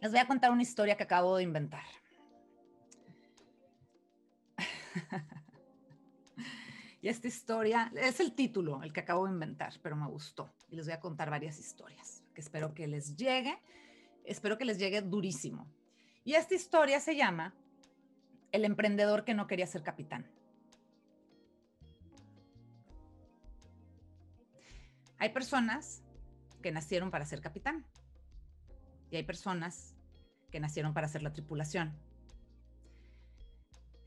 Les voy a contar una historia que acabo de inventar. y esta historia es el título, el que acabo de inventar, pero me gustó. Y les voy a contar varias historias que espero que les llegue. Espero que les llegue durísimo. Y esta historia se llama El emprendedor que no quería ser capitán. Hay personas que nacieron para ser capitán y hay personas que nacieron para ser la tripulación.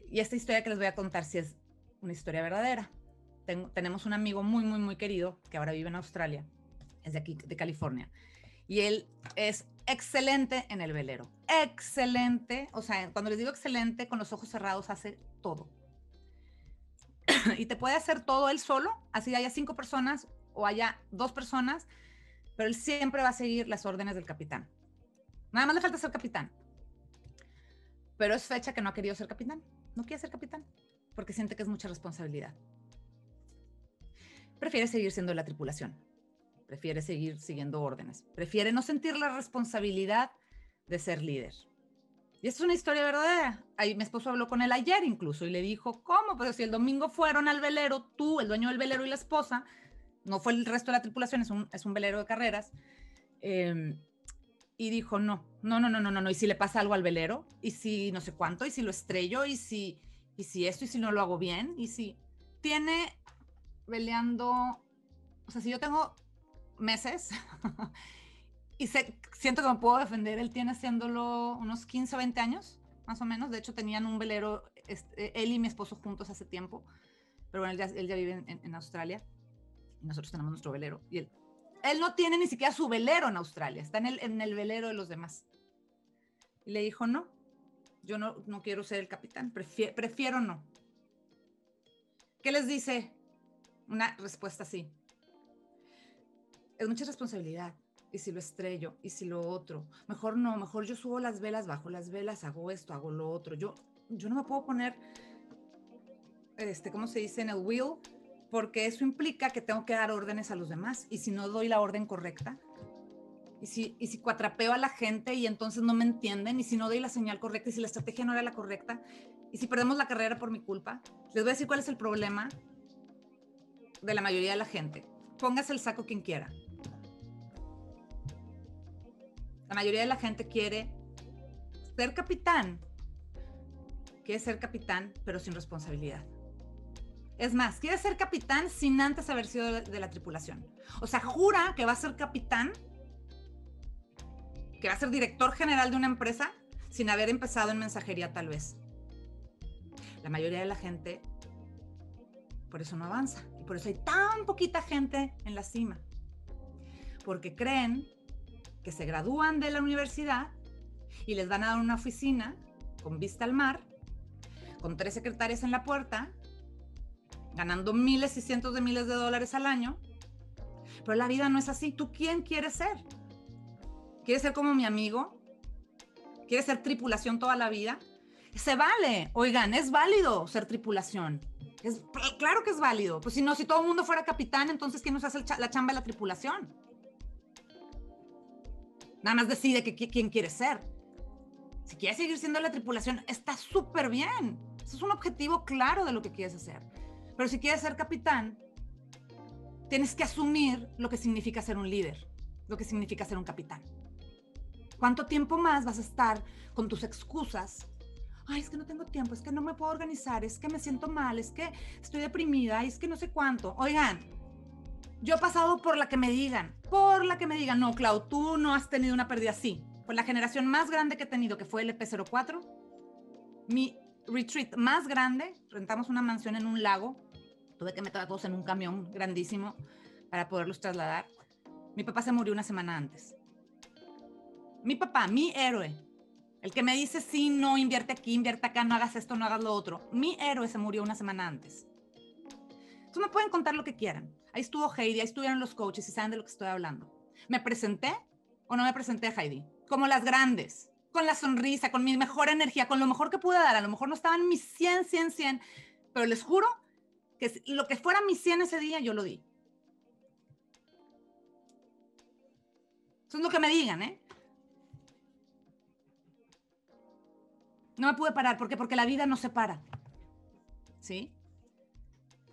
Y esta historia que les voy a contar si es una historia verdadera. tenemos un amigo muy, muy, muy querido que ahora vive en Australia, es de aquí, de California, y él es excelente en el velero. Excelente, o sea, cuando les digo excelente, con los ojos cerrados hace todo. y te puede hacer todo él solo, así haya cinco personas o haya dos personas, pero él siempre va a seguir las órdenes del capitán. Nada más le falta ser capitán. Pero es fecha que no ha querido ser capitán. No quiere ser capitán porque siente que es mucha responsabilidad. Prefiere seguir siendo la tripulación. Prefiere seguir siguiendo órdenes. Prefiere no sentir la responsabilidad de ser líder. Y es una historia verdadera. Ahí mi esposo habló con él ayer incluso y le dijo, ¿cómo? Pero si el domingo fueron al velero, tú, el dueño del velero y la esposa, no fue el resto de la tripulación, es un, es un velero de carreras. Em, y dijo, no, no, no, no, no, no, y si le pasa algo al velero, y si no sé cuánto, y si lo estrello, y si, y si esto, y si no lo hago bien, y si tiene veleando, o sea, si yo tengo meses y siento que me puedo defender, él tiene haciéndolo unos 15 o 20 años, más o menos, de hecho tenían un velero, este, él y mi esposo juntos hace tiempo, pero bueno, él ya, él ya vive en, en Australia nosotros tenemos nuestro velero. Y él, él no tiene ni siquiera su velero en Australia, está en el, velero de los demás. Y le dijo, no, yo no, no quiero ser el capitán, prefiero, prefiero no. ¿Qué les dice? Una respuesta así. Es mucha responsabilidad. Y si lo estrello, y si lo otro. Mejor no, mejor yo subo las velas, bajo las velas, hago esto, hago lo otro. Yo, yo no me puedo poner, este, ¿cómo se dice? En el wheel porque eso implica que tengo que dar órdenes a los demás y si no doy la orden correcta, y si, y si cuatrapeo a la gente y entonces no me entienden, y si no doy la señal correcta, y si la estrategia no era la correcta, y si perdemos la carrera por mi culpa, les voy a decir cuál es el problema de la mayoría de la gente. Póngase el saco quien quiera. La mayoría de la gente quiere ser capitán, quiere ser capitán, pero sin responsabilidad. Es más, quiere ser capitán sin antes haber sido de, la tripulación. O sea, jura que va a ser capitán, que va a ser director general de una empresa sin haber empezado en mensajería tal vez. La mayoría de la gente por eso no avanza y por eso hay tan poquita gente en la cima. Porque creen que se gradúan de la universidad y les van a dar una oficina con vista al mar, con tres secretarias en la puerta ganando miles y cientos de miles de dólares al año. Pero la vida no es así. ¿Tú quién quieres ser? ¿Quieres ser como mi amigo? ¿Quieres ser tripulación toda la vida? Se vale. Oigan, es válido ser tripulación. Es, claro que es válido. Pues si no, si todo el mundo fuera capitán, entonces ¿quién nos hace la chamba de la tripulación? Nada más decide que, quién quiere ser. Si quieres seguir siendo la tripulación, está súper bien. Eso es un objetivo claro de lo que quieres hacer. Pero si quieres ser capitán, tienes que asumir lo que significa ser un líder, lo que significa ser un capitán. ¿Cuánto tiempo más vas a estar con tus excusas? Ay, es que no tengo tiempo, es que no me puedo organizar, es que me siento mal, es que estoy deprimida, es que no sé cuánto. Oigan, yo he pasado por la que me digan, por la que me digan, no, Clau, tú no has tenido una pérdida así. Pues la generación más grande que he tenido, que fue el EP04, mi retreat más grande, rentamos una mansión en un lago, tuve que meter a todos en un camión grandísimo para poderlos trasladar. Mi papá se murió una semana antes. Mi papá, mi héroe, el que me dice, sí, no, invierte aquí, invierte acá, no hagas esto, no hagas lo otro. Mi héroe se murió una semana antes. Entonces me pueden contar lo que quieran. Ahí estuvo Heidi, ahí estuvieron los coaches y saben de lo que estoy hablando. ¿Me presenté o no me presenté a Heidi? Como las grandes con la sonrisa, con mi mejor energía, con lo mejor que pude dar. A lo mejor no estaban mis 100, 100, 100, pero les juro que lo que fuera mi 100 ese día, yo lo di. Eso es lo que me digan, ¿eh? No me pude parar. ¿Por qué? Porque la vida no se para. ¿Sí?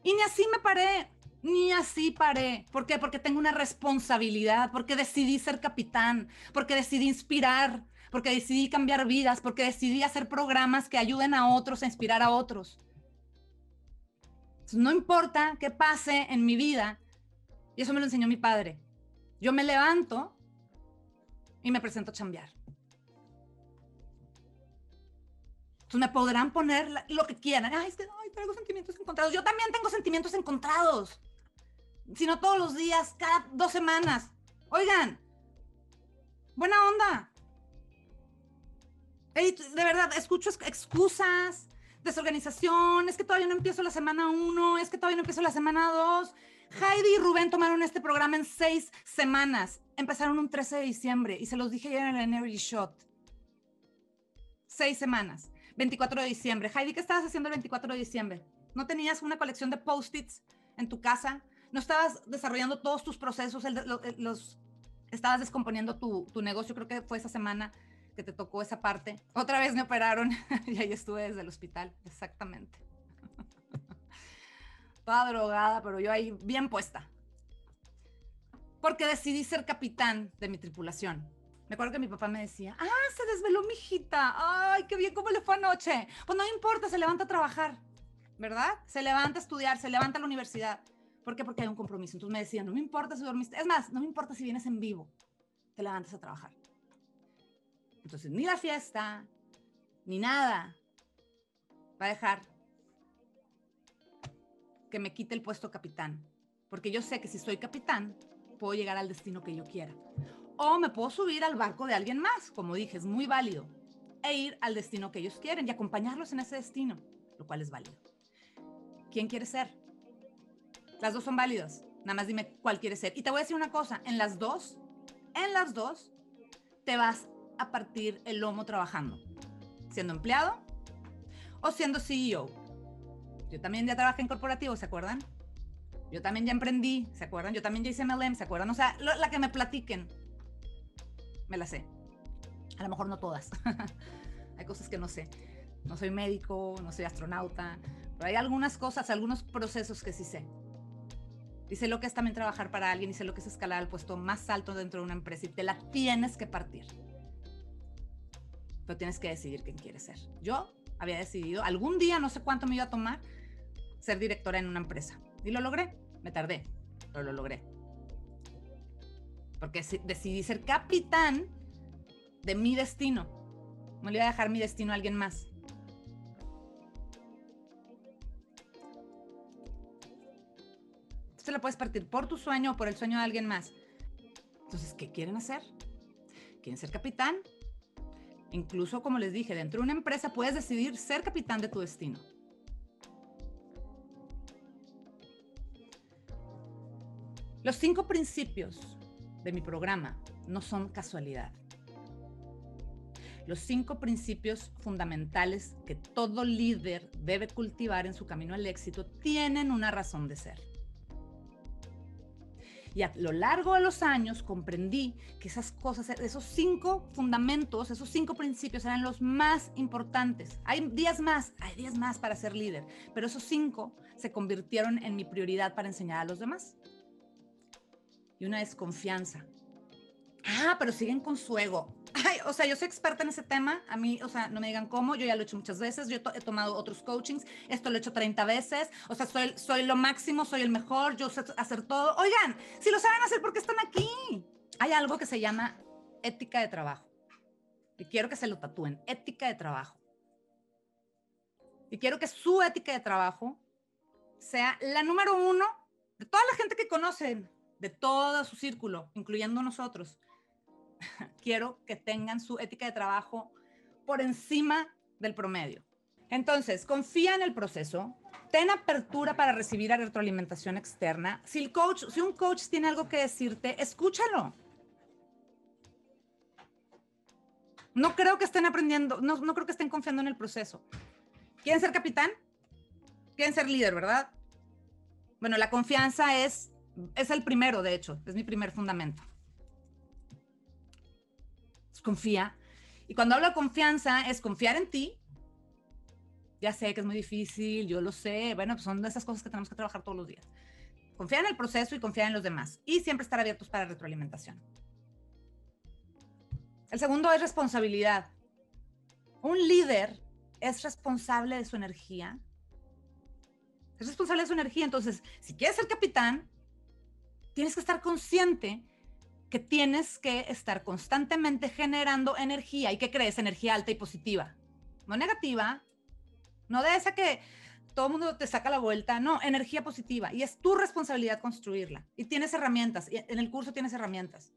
Y ni así me paré. Ni así paré. ¿Por qué? Porque tengo una responsabilidad, porque decidí ser capitán, porque decidí inspirar, porque decidí cambiar vidas, porque decidí hacer programas que ayuden a otros a inspirar a otros. no importa qué pase en mi vida, y eso me lo enseñó mi padre. Yo me levanto y me presento a chambear. Entonces me podrán poner lo que quieran. Ay, es que ay, traigo sentimientos encontrados. Yo también tengo sentimientos encontrados. Si no todos los días, cada dos semanas. Oigan, buena onda. De verdad, escucho excusas, desorganización, es que todavía no empiezo la semana uno, es que todavía no empiezo la semana dos. Heidi y Rubén tomaron este programa en seis semanas. Empezaron un 13 de diciembre y se los dije ayer en el Energy Shot. Seis semanas. 24 de diciembre. Heidi, ¿qué estabas haciendo el 24 de diciembre? ¿No tenías una colección de post-its en tu casa? ¿No estabas desarrollando todos tus procesos? los, estabas descomponiendo tu negocio. Creo que fue esa semana que te tocó esa parte. Otra vez me operaron y ahí estuve desde el hospital. Exactamente toda drogada, pero yo ahí bien puesta. Porque decidí ser capitán de mi tripulación. Me acuerdo que mi papá me decía, ah, se desveló mi hijita, ay, qué bien, ¿cómo le fue anoche? Pues no importa, se levanta a trabajar, ¿verdad? Se levanta a estudiar, se levanta a la universidad. ¿Por qué? Porque hay un compromiso. Entonces me decían, no me importa si dormiste, es más, no me importa si vienes en vivo, te levantas a trabajar. Entonces, ni la fiesta, ni nada va a dejar que me quite el puesto capitán, porque yo sé que si soy capitán, puedo llegar al destino que yo quiera. O me puedo subir al barco de alguien más, como dije, es muy válido, e ir al destino que ellos quieren y acompañarlos en ese destino, lo cual es válido. ¿Quién quiere ser? Las dos son válidas. Nada más dime cuál quieres ser. Y te voy a decir una cosa, en las dos, en las dos, te vas a partir el lomo trabajando, siendo empleado o siendo CEO yo también ya trabajé en corporativo, ¿se acuerdan? Yo también ya emprendí, ¿se acuerdan? Yo también ya hice MLM, ¿se acuerdan? O sea, la que me platiquen, me la sé. A lo mejor no todas. hay cosas que no sé. No soy médico, no soy astronauta, pero hay algunas cosas, algunos procesos que sí sé. Y sé lo que es también trabajar para alguien y sé lo que es escalar al puesto más alto dentro de una empresa y te la tienes que partir. Pero tienes que decidir quién quieres ser. Yo había decidido, algún día, no sé cuánto me iba a tomar, ser directora en una empresa. Y lo logré. Me tardé, pero lo logré. Porque decidí ser capitán de mi destino. No le iba a dejar mi destino a alguien más. Entonces la puedes partir por tu sueño o por el sueño de alguien más. Entonces, ¿qué quieren hacer? ¿Quieren ser capitán? Incluso, como les dije, dentro de una empresa puedes decidir ser capitán de tu destino. Los cinco principios de mi programa no son casualidad. Los cinco principios fundamentales que todo líder debe cultivar en su camino al éxito tienen una razón de ser. Y a lo largo de los años comprendí que esas cosas, esos cinco fundamentos, esos cinco principios eran los más importantes. Hay días más, hay días más para ser líder, pero esos cinco se convirtieron en mi prioridad para enseñar a los demás. Y una es confianza. Ah, pero siguen con su ego. Ay, o sea, yo soy experta en ese tema. A mí, o sea, no me digan cómo. Yo ya lo he hecho muchas veces. Yo he tomado otros coachings. Esto lo he hecho 30 veces. O sea, soy, soy lo máximo, soy el mejor. Yo sé hacer todo. Oigan, si lo saben hacer, ¿por qué están aquí? Hay algo que se llama ética de trabajo. Y quiero que se lo tatúen. Ética de trabajo. Y quiero que su ética de trabajo sea la número uno de toda la gente que conocen de todo su círculo, incluyendo nosotros, quiero que tengan su ética de trabajo por encima del promedio. Entonces, confía en el proceso, ten apertura para recibir retroalimentación externa. Si el coach, si un coach tiene algo que decirte, escúchalo. No creo que estén aprendiendo, no, no creo que estén confiando en el proceso. ¿Quieren ser capitán? ¿Quieren ser líder, verdad? Bueno, la confianza es es el primero, de hecho, es mi primer fundamento. Confía. Y cuando hablo de confianza, es confiar en ti, ya sé que es muy difícil, yo lo sé, bueno, pues son de esas cosas que tenemos que trabajar todos los días. Confiar en el proceso y confiar en los demás y siempre estar abiertos para retroalimentación. El segundo es responsabilidad. Un líder es responsable de su energía. Es responsable de su energía. Entonces, si quieres ser capitán, tienes que estar consciente que tienes que estar constantemente generando energía y que crees energía alta y positiva. No negativa, no de esa que todo el mundo te saca la vuelta, no, energía positiva. Y es tu responsabilidad construirla. Y tienes herramientas, y en el curso tienes herramientas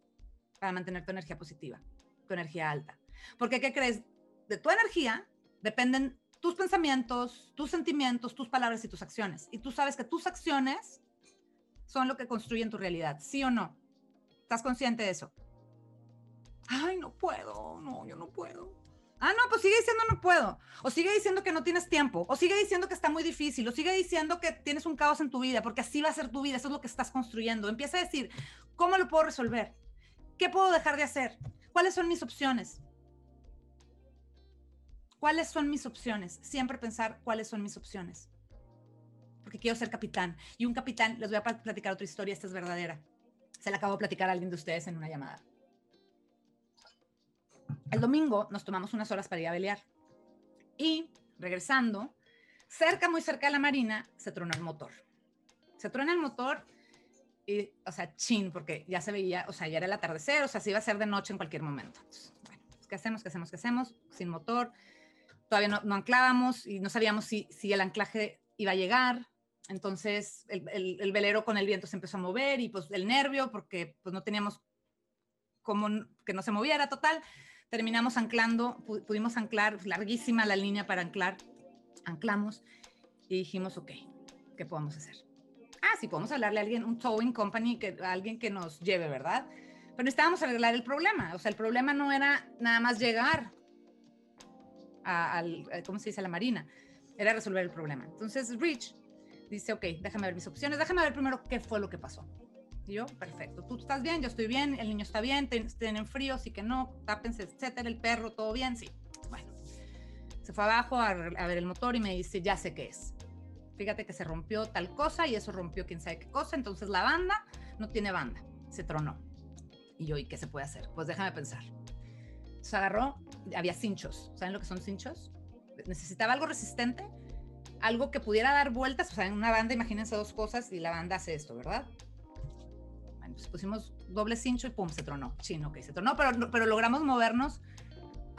para mantener tu energía positiva, tu energía alta. Porque, ¿qué crees? De tu energía dependen tus pensamientos, tus sentimientos, tus palabras y tus acciones. Y tú sabes que tus acciones son lo que construyen tu realidad, ¿sí o no? ¿Estás consciente de eso? Ay, no puedo, no, yo no puedo. Ah, no, pues sigue diciendo no puedo. O sigue diciendo que no tienes tiempo. O sigue diciendo que está muy difícil. O sigue diciendo que tienes un caos en tu vida, porque así va a ser tu vida. Eso es lo que estás construyendo. Empieza a decir, ¿cómo lo puedo resolver? ¿Qué puedo dejar de hacer? ¿Cuáles son mis opciones? ¿Cuáles son mis opciones? Siempre pensar cuáles son mis opciones. Porque quiero ser capitán. Y un capitán, les voy a platicar otra historia, esta es verdadera. Se la acabo de platicar a alguien de ustedes en una llamada. El domingo nos tomamos unas horas para ir a pelear. Y regresando, cerca, muy cerca de la marina, se tronó el motor. Se tronó el motor y, o sea, chin, porque ya se veía, o sea, ya era el atardecer, o sea, se iba a hacer de noche en cualquier momento. bueno, pues, ¿qué hacemos? ¿Qué hacemos? ¿Qué hacemos? Sin motor todavía no, anclábamos y no sabíamos si, si, el anclaje iba a llegar. Entonces el, el, velero con el viento se empezó a mover y pues el nervio, porque pues no teníamos como que no se moviera total. Terminamos anclando, pudimos anclar, larguísima la línea para anclar. Anclamos y dijimos, ok, ¿qué podemos hacer? Ah, sí, podemos hablarle a alguien, un towing company, que, a alguien que nos lleve, ¿verdad? Pero necesitábamos arreglar el problema. O sea, el problema no era nada más llegar al, ¿cómo se dice?, a la Marina. Era resolver el problema. Entonces Rich dice, ok, déjame ver mis opciones, déjame ver primero qué fue lo que pasó. Y yo, perfecto, tú estás bien, yo estoy bien, el niño está bien, tienen frío, sí que no, tápense, etcétera, el perro, todo bien, sí. Bueno, se fue abajo a, a ver el motor y me dice, ya sé qué es. Fíjate que se rompió tal cosa y eso rompió quién sabe qué cosa, entonces la banda no tiene banda, se tronó. Y yo, ¿y qué se puede hacer? Pues déjame pensar. Se agarró, había cinchos. ¿Saben lo que son cinchos? Necesitaba algo resistente, algo que pudiera dar vueltas. O sea, en una banda, imagínense dos cosas y la banda hace esto, ¿verdad? Bueno, pues pusimos doble cincho y pum, se tronó. Chino, ok, se tronó, pero, pero logramos movernos.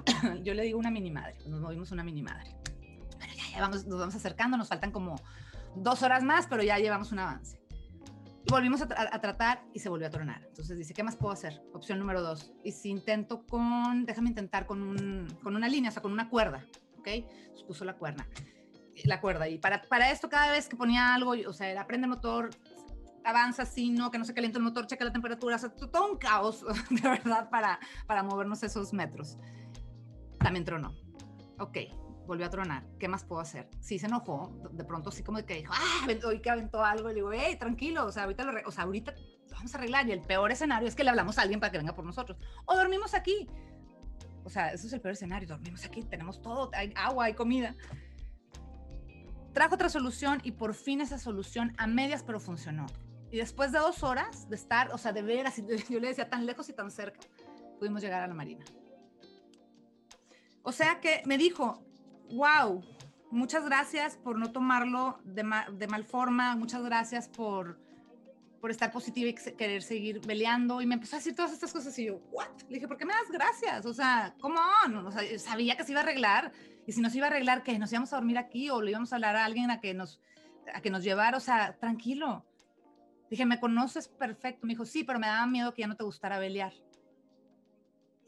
Yo le digo una mini madre, nos movimos una mini madre. Bueno, ya, ya vamos, nos vamos acercando, nos faltan como dos horas más, pero ya llevamos un avance volvimos a, tratar y se volvió a tronar. Entonces dice, ¿qué más puedo hacer? Opción número dos. Y si intento con, déjame intentar con, un, con una línea, o sea, con una cuerda, ¿ok? Puso la cuerda. La cuerda. Y para, para esto, cada vez que ponía algo, o sea, era prende el motor, avanza así, no, que no se caliente el motor, checa la temperatura, o sea, todo un caos, de verdad, para, para movernos esos metros. También tronó. Ok, volvió a tronar, ¿qué más puedo hacer? Sí, se enojó, de pronto sí como que dijo, ah, hoy que aventó algo, y le digo, hey, tranquilo, o sea, ahorita lo, o sea, ahorita vamos a arreglar, y el peor escenario es que le hablamos a alguien para que venga por nosotros, o dormimos aquí, o sea, eso es el peor escenario, dormimos aquí, tenemos todo, hay agua, hay comida. Trajo otra solución y por fin esa solución a medias, pero funcionó. Y después de dos horas de estar, o sea, de ver así, yo le decía tan lejos y tan cerca, pudimos llegar a la marina. O sea que me dijo, wow, muchas gracias por no tomarlo de, de mal forma, muchas gracias por, por estar positiva y querer seguir peleando. Y me empezó a decir todas estas cosas y yo, ¿what? Le dije, ¿por qué me das gracias? O sea, ¿cómo? O sea, sabía que se iba a arreglar. Y si no se iba a arreglar, que nos íbamos a dormir aquí o le íbamos a hablar a alguien a que nos, a que nos llevara. O sea, tranquilo. Dije, ¿me conoces perfecto? Me dijo, sí, pero me daba miedo que ya no te gustara pelear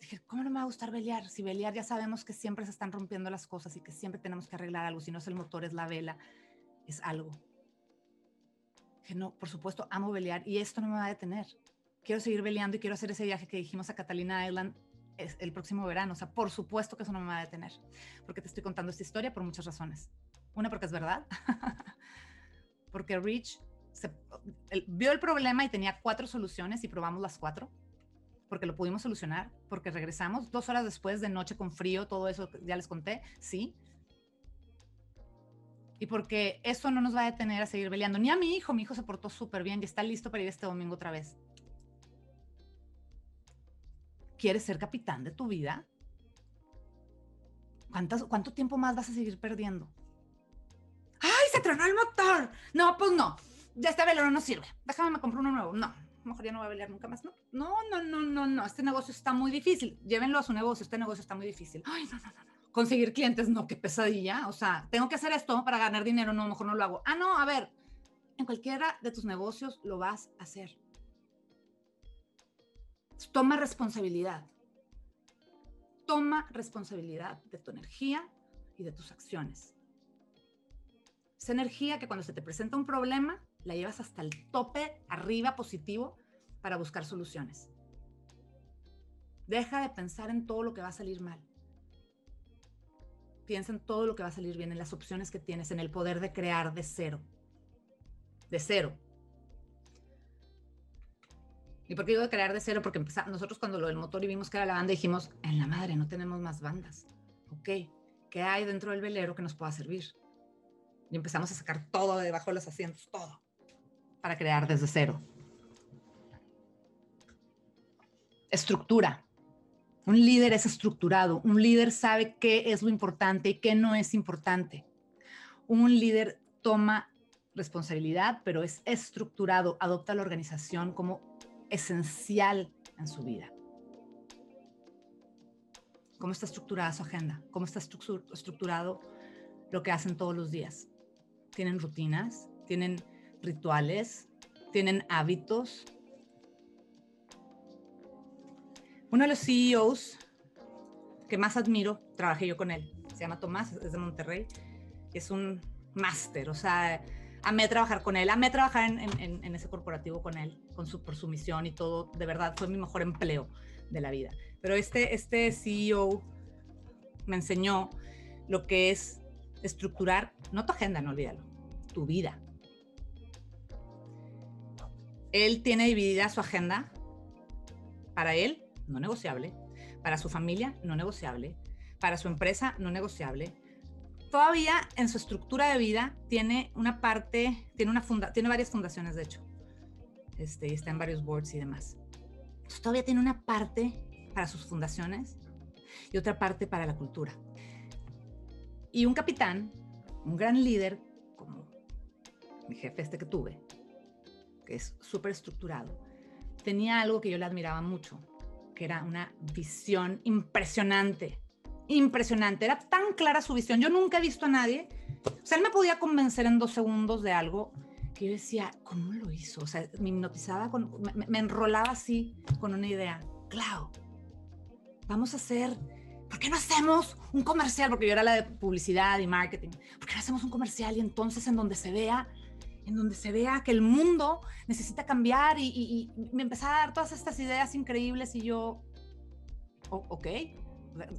dije, ¿cómo no me va a gustar Beliar? Si Beliar ya sabemos que siempre se están rompiendo las cosas y que siempre tenemos que arreglar algo, si no es el motor, es la vela, es algo. Dije, no, por supuesto, amo Beliar y esto no me va a detener. Quiero seguir veleando y quiero hacer ese viaje que dijimos a Catalina Island el próximo verano. O sea, por supuesto que eso no me va a detener, porque te estoy contando esta historia por muchas razones. Una, porque es verdad, porque Rich vio el problema y tenía cuatro soluciones y probamos las cuatro porque lo pudimos solucionar, porque regresamos dos horas después de noche con frío, todo eso ya les conté, sí. Y porque eso no nos va a detener a seguir peleando. Ni a mi hijo, mi hijo se portó súper bien y está listo para ir este domingo otra vez. ¿Quieres ser capitán de tu vida? ¿Cuánto tiempo más vas a seguir perdiendo? ¡Ay, se tronó el motor! No, pues no. Ya este velero no sirve. Déjame me compro uno nuevo. No, mejor ya no voy a pelear nunca más. No, no, no, no, no. Este negocio está muy difícil. Llévenlo a su negocio. Este negocio está muy difícil. Ay, no, no. no. Conseguir clientes, no, qué pesadilla. O sea, tengo que hacer esto para ganar dinero. No, mejor no lo hago. Ah, no, a ver. En cualquiera de tus negocios lo vas a hacer. Toma responsabilidad. Toma responsabilidad de tu energía y de tus acciones. Esa energía que cuando se te presenta un problema, la llevas hasta el tope, arriba, positivo, para buscar soluciones. Deja de pensar en todo lo que va a salir mal. Piensa en todo lo que va a salir bien, en las opciones que tienes, en el poder de crear de cero. De cero. ¿Y por qué digo de crear de cero? Porque empezamos, nosotros cuando lo del motor y vimos que era la banda, dijimos, en la madre, no tenemos más bandas. Ok, ¿qué hay dentro del velero que nos pueda servir? Y empezamos a sacar todo de debajo de los asientos, todo, para crear desde cero. Estructura. Un líder es estructurado. Un líder sabe qué es lo importante y qué no es importante. Un líder toma responsabilidad, pero es estructurado, adopta la organización como esencial en su vida. ¿Cómo está estructurada su agenda? ¿Cómo está estructurado lo que hacen todos los días? ¿Tienen rutinas? ¿Tienen rituales? ¿Tienen hábitos? Uno de los CEOs que más admiro, trabajé yo con él, se llama Tomás, es de Monterrey, es un máster, o sea, amé trabajar con él, amé trabajar en, ese corporativo con él, con su, por su misión y todo, de verdad, fue mi mejor empleo de la vida. Pero este, este CEO me enseñó lo que es estructurar, no tu agenda, no olvídalo, tu vida. Él tiene dividida su agenda para él, no negociable, para su familia, no negociable, para su empresa, no negociable, todavía en su estructura de vida tiene una parte, tiene, una funda, tiene varias fundaciones, de hecho, este, está en varios boards y demás. Todavía tiene una parte para sus fundaciones y otra parte para la cultura. Y un capitán, un gran líder, como mi jefe este que tuve, que es súper estructurado, tenía algo que yo le admiraba mucho, que era una visión impresionante impresionante. Era tan clara su visión. Yo nunca he visto a nadie. O sea, él me podía convencer en dos segundos de algo que yo decía, ¿cómo lo hizo? O sea, me hipnotizaba, con, me, enrolaba así con una idea. Claro, vamos a hacer, ¿por qué no hacemos un comercial? Porque yo era la de publicidad y marketing. ¿Por qué no hacemos un comercial y entonces en donde se vea, en donde se vea que el mundo necesita cambiar y, me empezaba a dar todas estas ideas increíbles y yo, ok,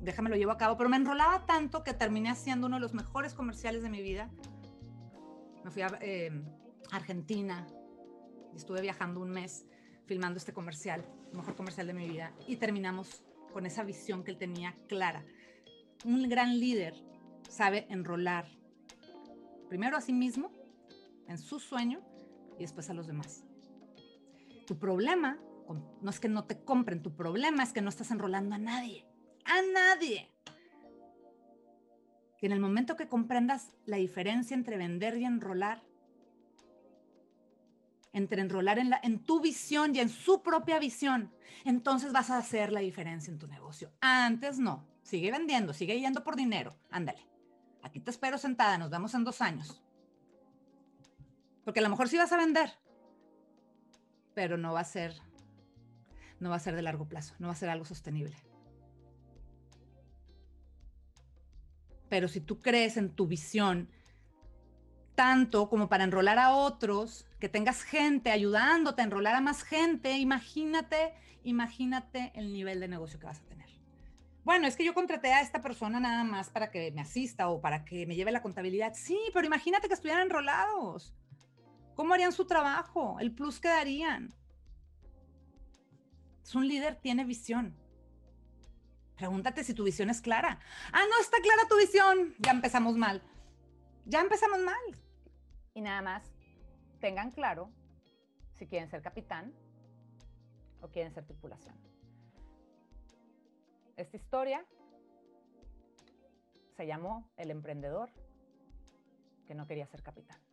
déjame lo llevo a cabo, pero me enrolaba tanto que terminé haciendo uno de los mejores comerciales de mi vida. Me fui a eh, Argentina y estuve viajando un mes filmando este comercial, el mejor comercial de mi vida, y terminamos con esa visión que él tenía clara. Un gran líder sabe enrolar primero a sí mismo, en su sueño, y después a los demás. Tu problema no es que no te compren, tu problema es que no estás enrolando a nadie a nadie. Que en el momento que comprendas la diferencia entre vender y enrolar, entre enrolar en, en tu visión y en su propia visión, entonces vas a hacer la diferencia en tu negocio. Antes no. Sigue vendiendo, sigue yendo por dinero. Ándale. Aquí te espero sentada, nos vemos en dos años. Porque a lo mejor sí vas a vender, pero no va a ser, no va a ser de largo plazo, no va a ser algo sostenible. Pero si tú crees en tu visión, tanto como para enrolar a otros, que tengas gente ayudándote a enrolar a más gente, imagínate, imagínate el nivel de negocio que vas a tener. Bueno, es que yo contraté a esta persona nada más para que me asista o para que me lleve la contabilidad. Sí, pero imagínate que estuvieran enrolados. ¿Cómo harían su trabajo? ¿El plus que darían? Es un líder, tiene visión. Pregúntate si tu visión es clara. Ah, no está clara tu visión. Ya empezamos mal. Ya empezamos mal. Y nada más, tengan claro si quieren ser capitán o quieren ser tripulación. Esta historia se llamó El Emprendedor que no quería ser capitán.